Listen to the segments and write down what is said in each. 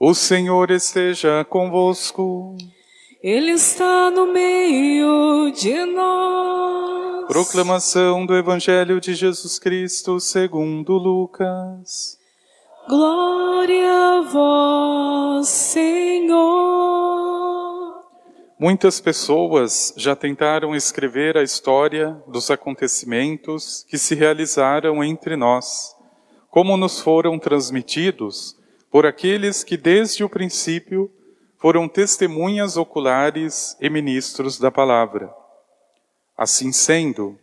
O Senhor esteja convosco. Ele está no meio de nós. Proclamação do Evangelho de Jesus Cristo segundo Lucas. Glória a vós, Senhor. Muitas pessoas já tentaram escrever a história dos acontecimentos que se realizaram entre nós, como nos foram transmitidos por aqueles que desde o princípio foram testemunhas oculares e ministros da palavra. Assim sendo,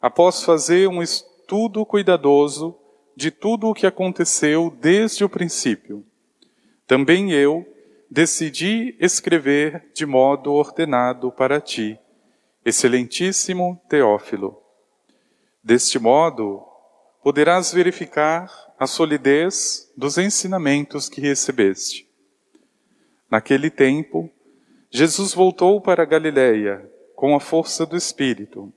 após fazer um estudo cuidadoso de tudo o que aconteceu desde o princípio, também eu decidi escrever de modo ordenado para ti, excelentíssimo Teófilo. Deste modo, poderás verificar a solidez dos ensinamentos que recebeste. Naquele tempo, Jesus voltou para Galiléia com a força do Espírito,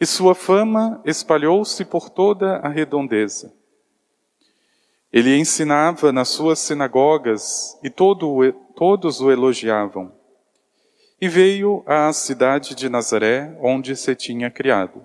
e sua fama espalhou-se por toda a redondeza. Ele ensinava nas suas sinagogas e todo, todos o elogiavam. E veio à cidade de Nazaré, onde se tinha criado.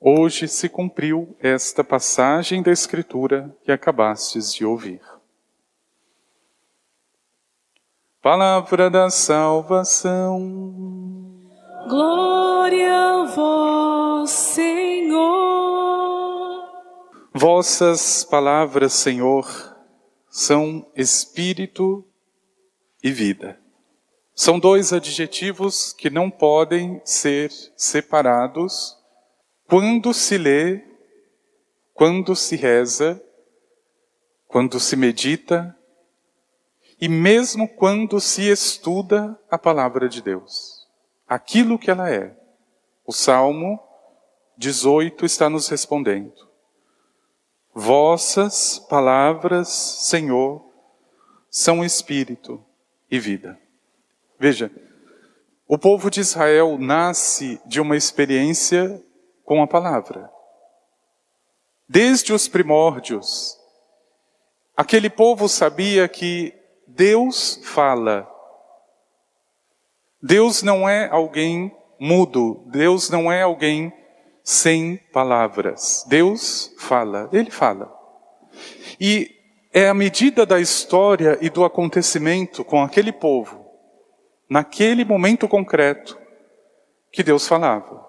Hoje se cumpriu esta passagem da Escritura que acabastes de ouvir. Palavra da salvação. Glória a vós, Senhor. Vossas palavras, Senhor, são espírito e vida. São dois adjetivos que não podem ser separados quando se lê, quando se reza, quando se medita e mesmo quando se estuda a palavra de Deus, aquilo que ela é. O Salmo 18 está nos respondendo. Vossas palavras, Senhor, são espírito e vida. Veja, o povo de Israel nasce de uma experiência com a palavra. Desde os primórdios, aquele povo sabia que Deus fala. Deus não é alguém mudo, Deus não é alguém sem palavras. Deus fala, Ele fala. E é a medida da história e do acontecimento com aquele povo, naquele momento concreto, que Deus falava.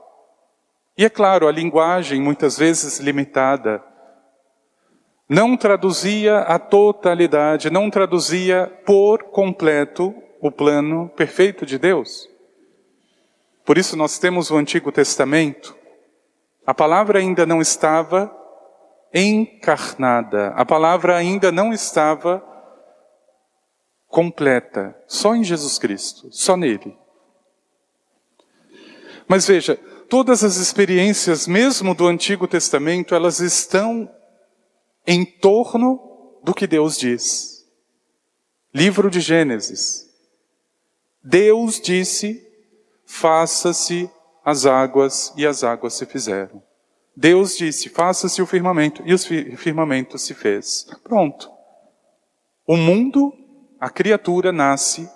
E é claro, a linguagem, muitas vezes limitada, não traduzia a totalidade, não traduzia por completo o plano perfeito de Deus. Por isso nós temos o Antigo Testamento. A palavra ainda não estava encarnada, a palavra ainda não estava completa, só em Jesus Cristo, só nele. Mas veja, todas as experiências, mesmo do Antigo Testamento, elas estão em torno do que Deus diz. Livro de Gênesis. Deus disse: faça-se as águas, e as águas se fizeram. Deus disse: faça-se o firmamento, e o firmamento se fez. Pronto. O mundo, a criatura, nasce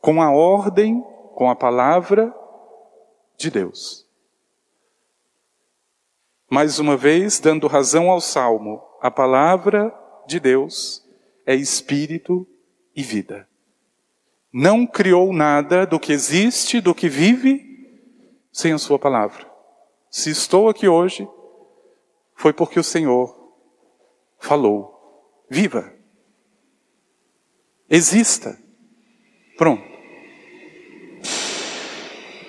com a ordem, com a palavra de Deus. Mais uma vez, dando razão ao salmo, a palavra de Deus é espírito e vida. Não criou nada do que existe, do que vive, sem a Sua palavra. Se estou aqui hoje, foi porque o Senhor falou. Viva! Exista! Pronto.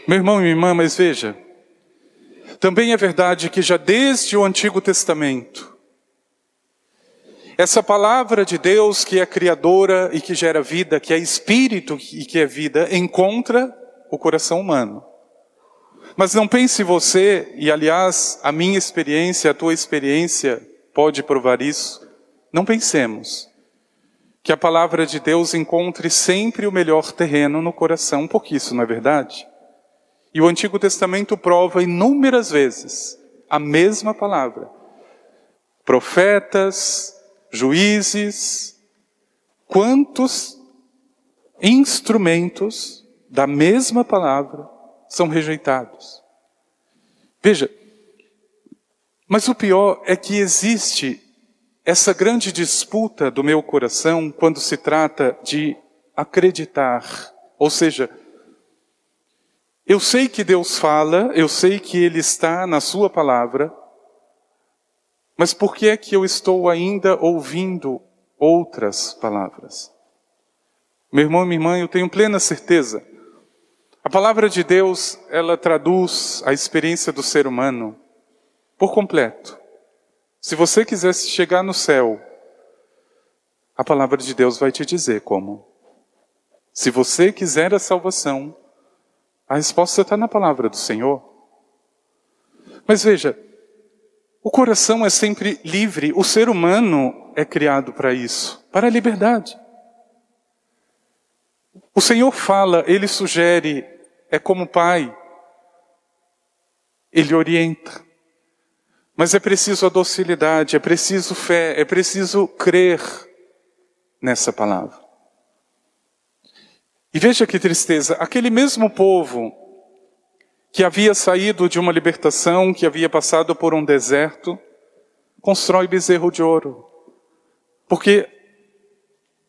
Meu irmão e minha irmã, mas veja, também é verdade que já desde o Antigo Testamento, essa palavra de Deus que é criadora e que gera vida, que é espírito e que é vida, encontra o coração humano. Mas não pense você, e aliás, a minha experiência, a tua experiência pode provar isso, não pensemos que a palavra de Deus encontre sempre o melhor terreno no coração, porque isso não é verdade. E o Antigo Testamento prova inúmeras vezes a mesma palavra. Profetas, juízes, quantos instrumentos da mesma palavra são rejeitados. Veja, mas o pior é que existe essa grande disputa do meu coração quando se trata de acreditar. Ou seja, eu sei que Deus fala, eu sei que Ele está na Sua palavra, mas por que é que eu estou ainda ouvindo outras palavras? Meu irmão e minha irmã, eu tenho plena certeza. A palavra de Deus, ela traduz a experiência do ser humano por completo. Se você quisesse chegar no céu, a palavra de Deus vai te dizer como. Se você quiser a salvação, a resposta está na palavra do Senhor. Mas veja, o coração é sempre livre, o ser humano é criado para isso, para a liberdade. O Senhor fala, ele sugere, é como pai, ele orienta. Mas é preciso a docilidade, é preciso fé, é preciso crer nessa palavra. E veja que tristeza, aquele mesmo povo que havia saído de uma libertação, que havia passado por um deserto, constrói bezerro de ouro. Porque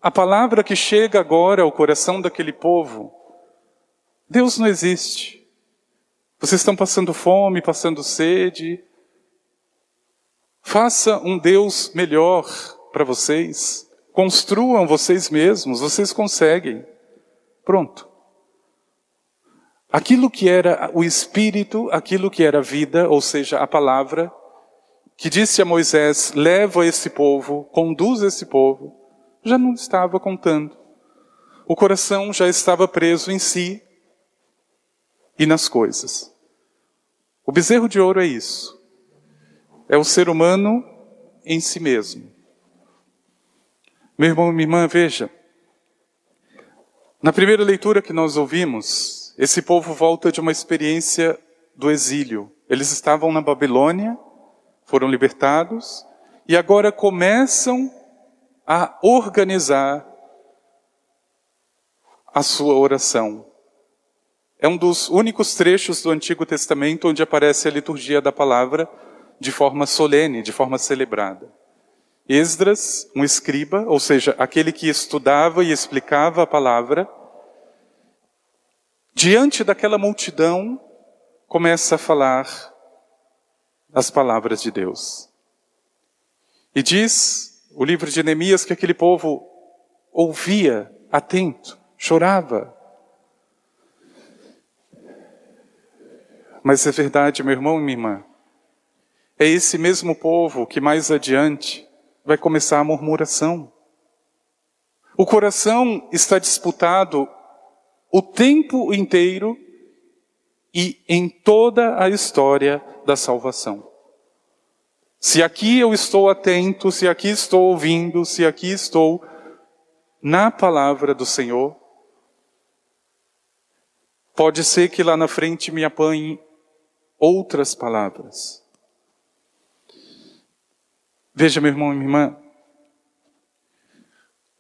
a palavra que chega agora ao coração daquele povo, Deus não existe. Vocês estão passando fome, passando sede, Faça um Deus melhor para vocês. Construam vocês mesmos, vocês conseguem. Pronto. Aquilo que era o Espírito, aquilo que era a vida, ou seja, a palavra, que disse a Moisés: leva esse povo, conduz esse povo, já não estava contando. O coração já estava preso em si e nas coisas. O bezerro de ouro é isso é o ser humano em si mesmo. Meu irmão, minha irmã, veja. Na primeira leitura que nós ouvimos, esse povo volta de uma experiência do exílio. Eles estavam na Babilônia, foram libertados e agora começam a organizar a sua oração. É um dos únicos trechos do Antigo Testamento onde aparece a liturgia da palavra de forma solene, de forma celebrada. Esdras, um escriba, ou seja, aquele que estudava e explicava a palavra, diante daquela multidão, começa a falar as palavras de Deus. E diz o livro de Neemias que aquele povo ouvia atento, chorava. Mas é verdade, meu irmão e minha irmã, é esse mesmo povo que mais adiante vai começar a murmuração. O coração está disputado o tempo inteiro e em toda a história da salvação. Se aqui eu estou atento, se aqui estou ouvindo, se aqui estou na palavra do Senhor, pode ser que lá na frente me apanhe outras palavras. Veja, meu irmão e minha irmã,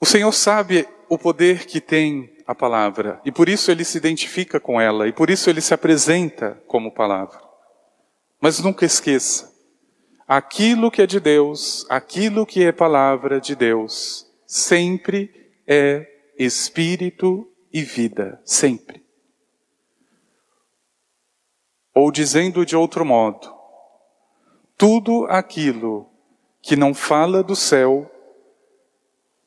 o Senhor sabe o poder que tem a palavra, e por isso ele se identifica com ela, e por isso ele se apresenta como palavra. Mas nunca esqueça, aquilo que é de Deus, aquilo que é palavra de Deus, sempre é espírito e vida, sempre. Ou dizendo de outro modo, tudo aquilo que não fala do céu,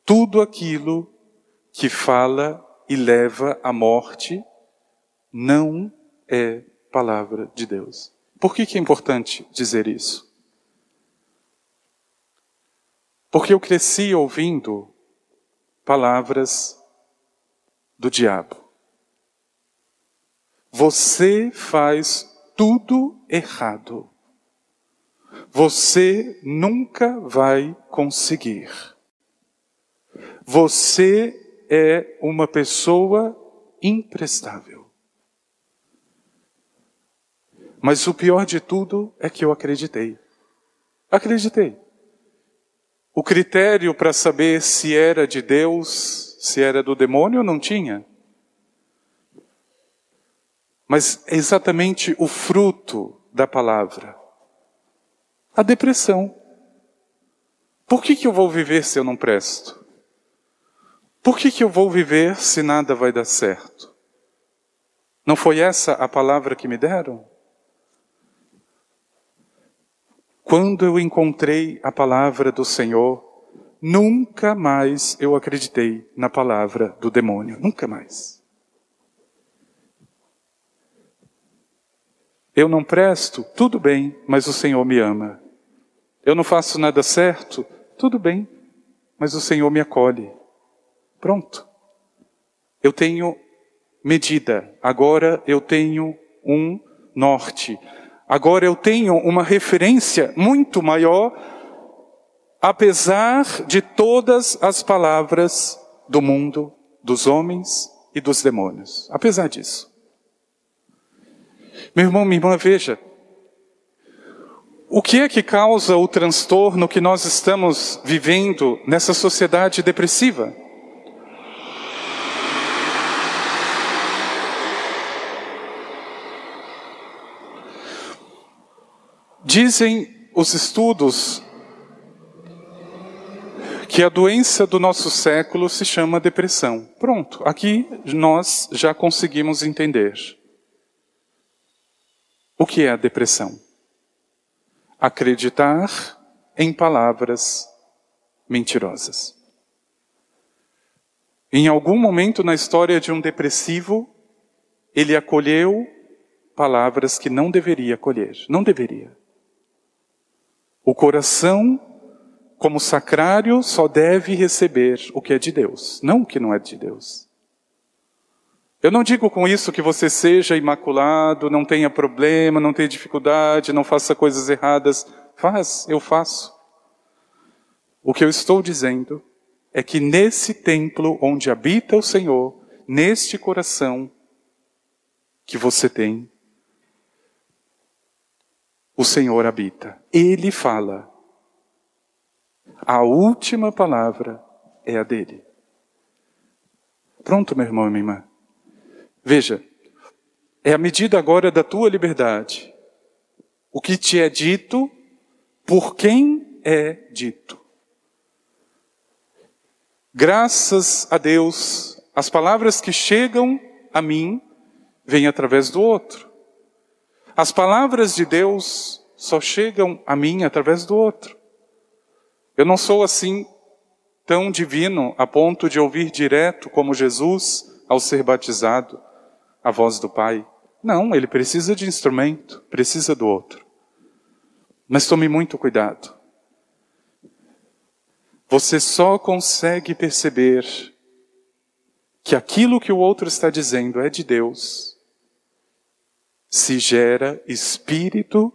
tudo aquilo que fala e leva à morte, não é palavra de Deus. Por que, que é importante dizer isso? Porque eu cresci ouvindo palavras do diabo. Você faz tudo errado. Você nunca vai conseguir. Você é uma pessoa imprestável. Mas o pior de tudo é que eu acreditei. Acreditei. O critério para saber se era de Deus, se era do demônio, não tinha. Mas é exatamente o fruto da palavra. A depressão. Por que, que eu vou viver se eu não presto? Por que, que eu vou viver se nada vai dar certo? Não foi essa a palavra que me deram? Quando eu encontrei a palavra do Senhor, nunca mais eu acreditei na palavra do demônio. Nunca mais. Eu não presto, tudo bem, mas o Senhor me ama. Eu não faço nada certo, tudo bem, mas o Senhor me acolhe. Pronto. Eu tenho medida, agora eu tenho um norte. Agora eu tenho uma referência muito maior, apesar de todas as palavras do mundo, dos homens e dos demônios. Apesar disso. Meu irmão, minha irmã, veja. O que é que causa o transtorno que nós estamos vivendo nessa sociedade depressiva? Dizem os estudos que a doença do nosso século se chama depressão. Pronto, aqui nós já conseguimos entender. O que é a depressão? Acreditar em palavras mentirosas. Em algum momento na história de um depressivo, ele acolheu palavras que não deveria acolher. Não deveria. O coração, como sacrário, só deve receber o que é de Deus, não o que não é de Deus. Eu não digo com isso que você seja imaculado, não tenha problema, não tenha dificuldade, não faça coisas erradas. Faz, eu faço. O que eu estou dizendo é que nesse templo onde habita o Senhor, neste coração que você tem, o Senhor habita. Ele fala. A última palavra é a dele. Pronto, meu irmão e minha irmã. Veja, é a medida agora da tua liberdade. O que te é dito, por quem é dito. Graças a Deus, as palavras que chegam a mim vêm através do outro. As palavras de Deus só chegam a mim através do outro. Eu não sou assim tão divino a ponto de ouvir direto como Jesus ao ser batizado a voz do Pai. Não, ele precisa de instrumento, precisa do outro. Mas tome muito cuidado. Você só consegue perceber que aquilo que o outro está dizendo é de Deus se gera espírito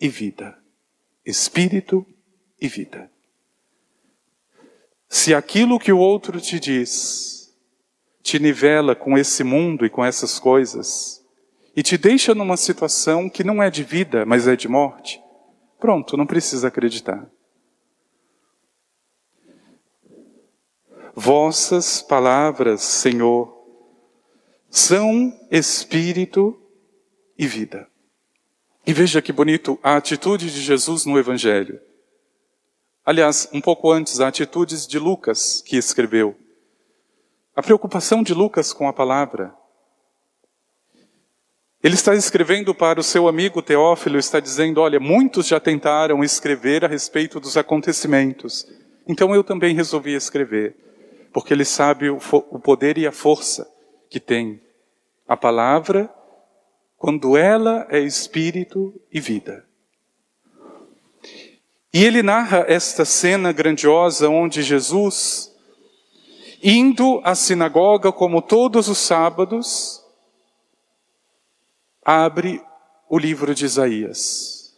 e vida. Espírito e vida. Se aquilo que o outro te diz te nivela com esse mundo e com essas coisas, e te deixa numa situação que não é de vida, mas é de morte, pronto, não precisa acreditar. Vossas palavras, Senhor, são espírito e vida. E veja que bonito a atitude de Jesus no Evangelho. Aliás, um pouco antes, a atitudes de Lucas, que escreveu. A preocupação de Lucas com a palavra. Ele está escrevendo para o seu amigo Teófilo, está dizendo: Olha, muitos já tentaram escrever a respeito dos acontecimentos, então eu também resolvi escrever, porque ele sabe o, o poder e a força que tem a palavra quando ela é espírito e vida. E ele narra esta cena grandiosa onde Jesus, indo à sinagoga como todos os sábados, abre o livro de Isaías.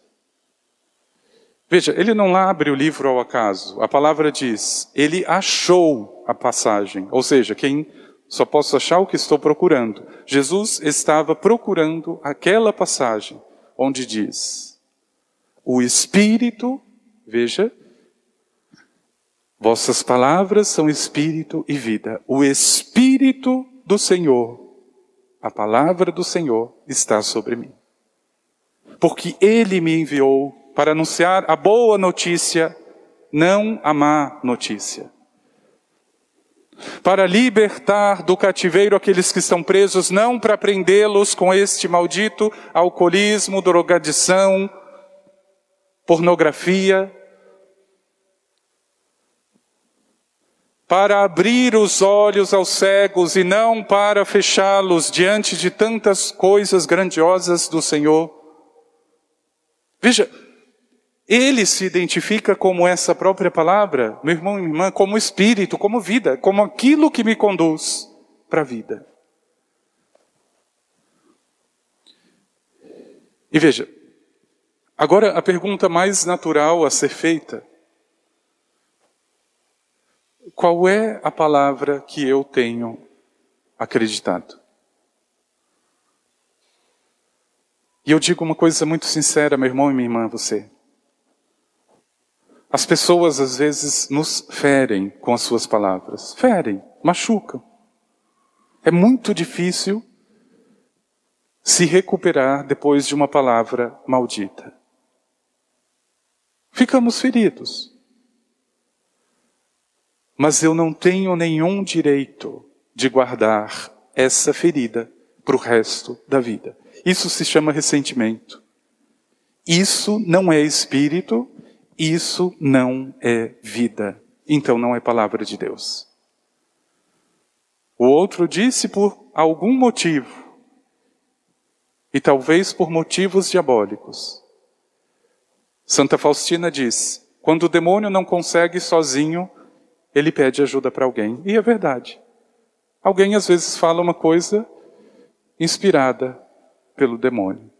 Veja, ele não abre o livro ao acaso. A palavra diz, ele achou a passagem. Ou seja, quem só posso achar o que estou procurando. Jesus estava procurando aquela passagem onde diz: O Espírito, veja, vossas palavras são Espírito e vida. O Espírito do Senhor a palavra do Senhor está sobre mim. Porque Ele me enviou para anunciar a boa notícia, não a má notícia. Para libertar do cativeiro aqueles que estão presos, não para prendê-los com este maldito alcoolismo, drogadição, pornografia, para abrir os olhos aos cegos e não para fechá-los diante de tantas coisas grandiosas do Senhor. Veja, ele se identifica como essa própria palavra, meu irmão e minha irmã, como espírito, como vida, como aquilo que me conduz para a vida. E veja, agora a pergunta mais natural a ser feita qual é a palavra que eu tenho acreditado? E eu digo uma coisa muito sincera, meu irmão e minha irmã, você. As pessoas às vezes nos ferem com as suas palavras. Ferem, machucam. É muito difícil se recuperar depois de uma palavra maldita. Ficamos feridos. Mas eu não tenho nenhum direito de guardar essa ferida para o resto da vida. Isso se chama ressentimento. Isso não é espírito, isso não é vida. Então não é palavra de Deus. O outro disse por algum motivo, e talvez por motivos diabólicos. Santa Faustina diz: quando o demônio não consegue sozinho ele pede ajuda para alguém. E é verdade. Alguém às vezes fala uma coisa inspirada pelo demônio.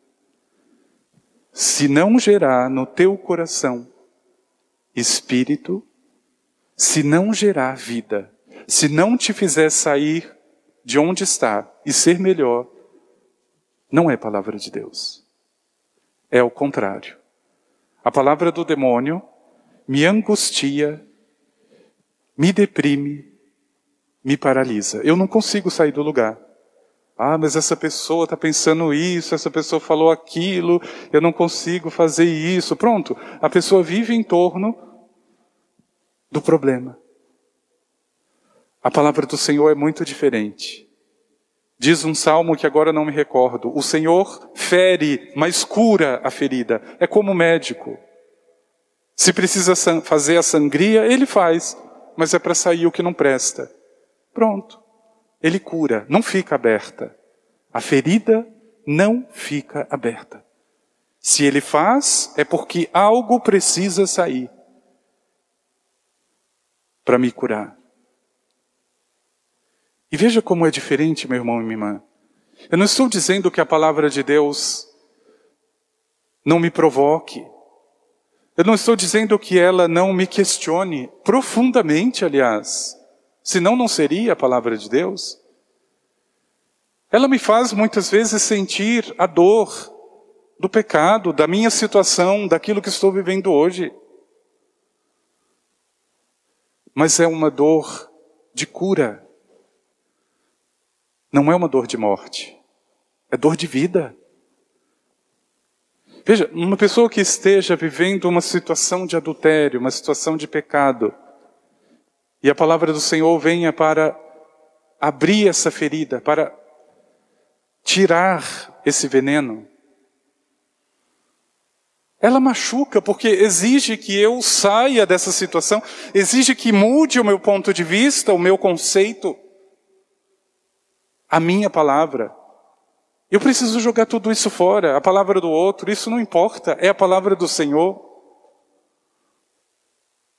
Se não gerar no teu coração espírito, se não gerar vida, se não te fizer sair de onde está e ser melhor, não é palavra de Deus. É o contrário. A palavra do demônio me angustia, me deprime, me paralisa. Eu não consigo sair do lugar. Ah, mas essa pessoa está pensando isso, essa pessoa falou aquilo, eu não consigo fazer isso. Pronto, a pessoa vive em torno do problema. A palavra do Senhor é muito diferente. Diz um salmo que agora não me recordo: O Senhor fere, mas cura a ferida. É como médico. Se precisa fazer a sangria, ele faz mas é para sair o que não presta. Pronto. Ele cura, não fica aberta. A ferida não fica aberta. Se ele faz, é porque algo precisa sair para me curar. E veja como é diferente, meu irmão e minha irmã. Eu não estou dizendo que a palavra de Deus não me provoque, eu não estou dizendo que ela não me questione, profundamente, aliás. Senão não seria a palavra de Deus. Ela me faz muitas vezes sentir a dor do pecado, da minha situação, daquilo que estou vivendo hoje. Mas é uma dor de cura. Não é uma dor de morte. É dor de vida. Veja, uma pessoa que esteja vivendo uma situação de adultério, uma situação de pecado, e a palavra do Senhor venha para abrir essa ferida, para tirar esse veneno. Ela machuca porque exige que eu saia dessa situação, exige que mude o meu ponto de vista, o meu conceito, a minha palavra. Eu preciso jogar tudo isso fora, a palavra do outro, isso não importa, é a palavra do Senhor.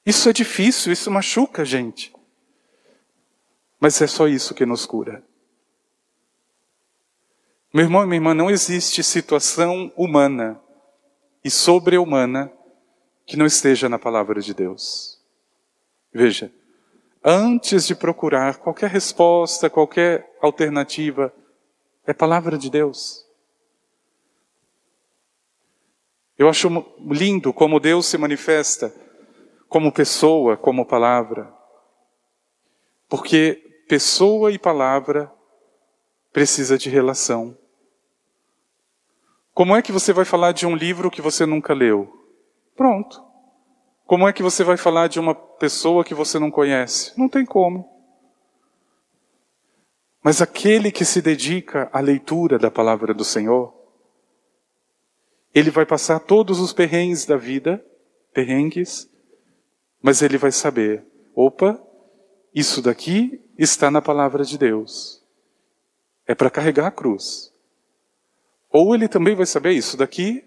Isso é difícil, isso machuca a gente. Mas é só isso que nos cura. Meu irmão e minha irmã, não existe situação humana e sobre-humana que não esteja na palavra de Deus. Veja, antes de procurar qualquer resposta, qualquer alternativa, é palavra de Deus. Eu acho lindo como Deus se manifesta como pessoa, como palavra. Porque pessoa e palavra precisa de relação. Como é que você vai falar de um livro que você nunca leu? Pronto. Como é que você vai falar de uma pessoa que você não conhece? Não tem como. Mas aquele que se dedica à leitura da palavra do Senhor, ele vai passar todos os perrengues da vida, perrengues, mas ele vai saber: opa, isso daqui está na palavra de Deus. É para carregar a cruz. Ou ele também vai saber: isso daqui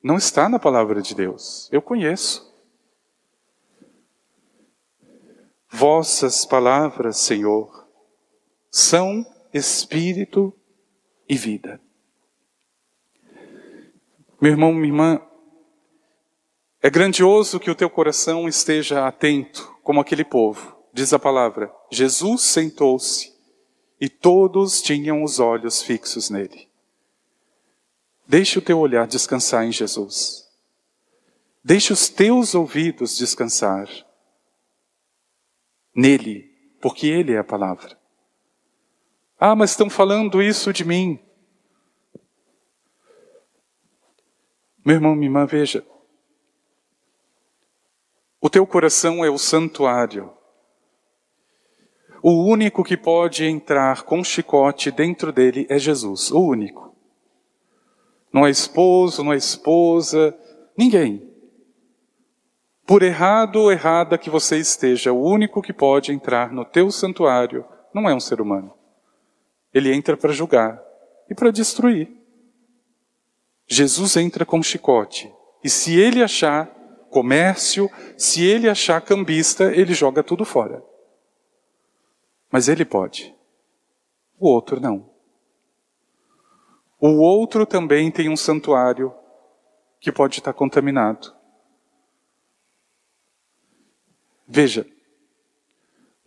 não está na palavra de Deus. Eu conheço. Vossas palavras, Senhor, são espírito e vida. Meu irmão, minha irmã, é grandioso que o teu coração esteja atento, como aquele povo. Diz a palavra: Jesus sentou-se e todos tinham os olhos fixos nele. Deixe o teu olhar descansar em Jesus. Deixe os teus ouvidos descansar nele, porque ele é a palavra. Ah, mas estão falando isso de mim. Meu irmão, minha irmã, veja. O teu coração é o santuário. O único que pode entrar com chicote dentro dele é Jesus, o único. Não é esposo, não é esposa, ninguém. Por errado ou errada que você esteja, o único que pode entrar no teu santuário não é um ser humano. Ele entra para julgar e para destruir. Jesus entra com chicote. E se ele achar comércio, se ele achar cambista, ele joga tudo fora. Mas ele pode. O outro não. O outro também tem um santuário que pode estar contaminado. Veja,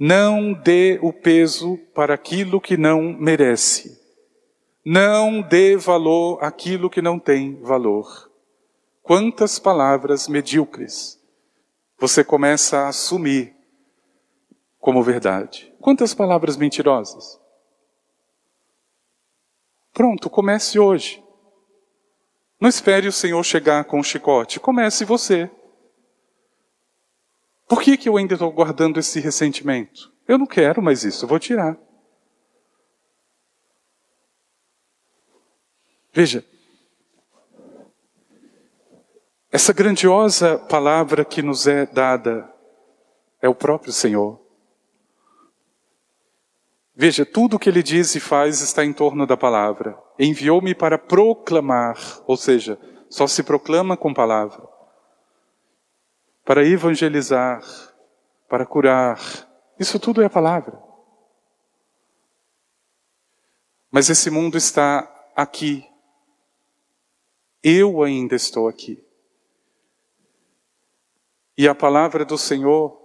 não dê o peso para aquilo que não merece. Não dê valor àquilo que não tem valor. Quantas palavras medíocres você começa a assumir como verdade? Quantas palavras mentirosas? Pronto, comece hoje. Não espere o Senhor chegar com o chicote, comece você. Por que, que eu ainda estou guardando esse ressentimento? Eu não quero mais isso, eu vou tirar. Veja, essa grandiosa palavra que nos é dada é o próprio Senhor. Veja, tudo o que ele diz e faz está em torno da palavra. Enviou-me para proclamar, ou seja, só se proclama com palavra para evangelizar, para curar. Isso tudo é a palavra. Mas esse mundo está aqui. Eu ainda estou aqui. E a palavra do Senhor,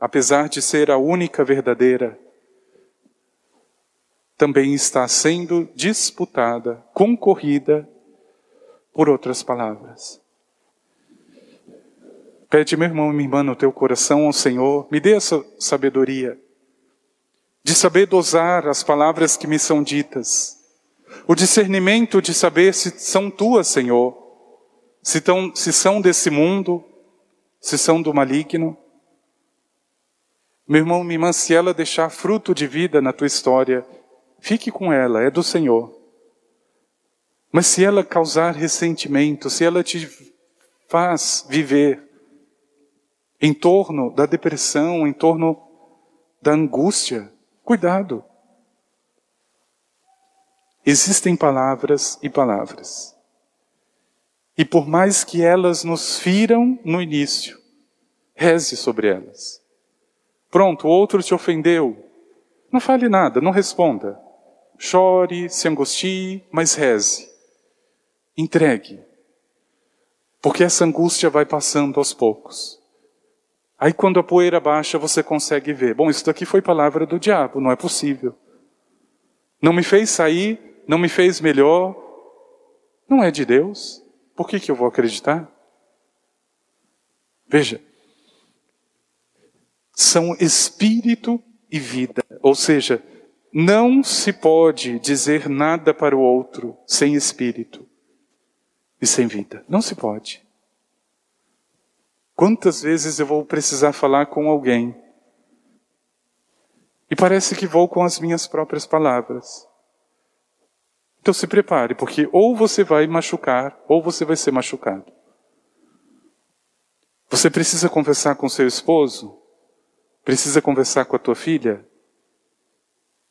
apesar de ser a única verdadeira, também está sendo disputada, concorrida por outras palavras. Pede, meu irmão e minha irmã, no teu coração ao Senhor, me dê essa sabedoria de saber dosar as palavras que me são ditas, o discernimento de saber se são tuas, Senhor, se, tão, se são desse mundo, se são do maligno. Meu irmão, minha irmã, se ela deixar fruto de vida na tua história, fique com ela, é do Senhor. Mas se ela causar ressentimento, se ela te faz viver em torno da depressão, em torno da angústia, cuidado. Existem palavras e palavras. E por mais que elas nos firam no início, reze sobre elas. Pronto, o outro te ofendeu. Não fale nada, não responda. Chore, se angustie, mas reze. Entregue. Porque essa angústia vai passando aos poucos. Aí quando a poeira baixa, você consegue ver. Bom, isso daqui foi palavra do diabo, não é possível. Não me fez sair, não me fez melhor. Não é de Deus. Por que, que eu vou acreditar? Veja, são espírito e vida. Ou seja, não se pode dizer nada para o outro sem espírito e sem vida. Não se pode. Quantas vezes eu vou precisar falar com alguém e parece que vou com as minhas próprias palavras. Então se prepare, porque ou você vai machucar, ou você vai ser machucado. Você precisa conversar com seu esposo? Precisa conversar com a tua filha?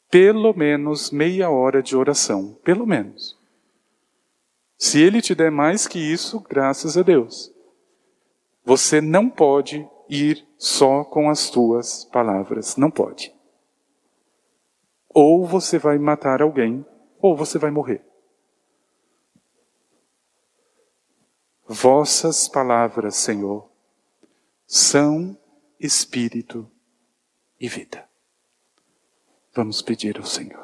Pelo menos meia hora de oração, pelo menos. Se ele te der mais que isso, graças a Deus. Você não pode ir só com as tuas palavras, não pode. Ou você vai matar alguém, ou você vai morrer. Vossas palavras, Senhor, são espírito e vida. Vamos pedir ao Senhor.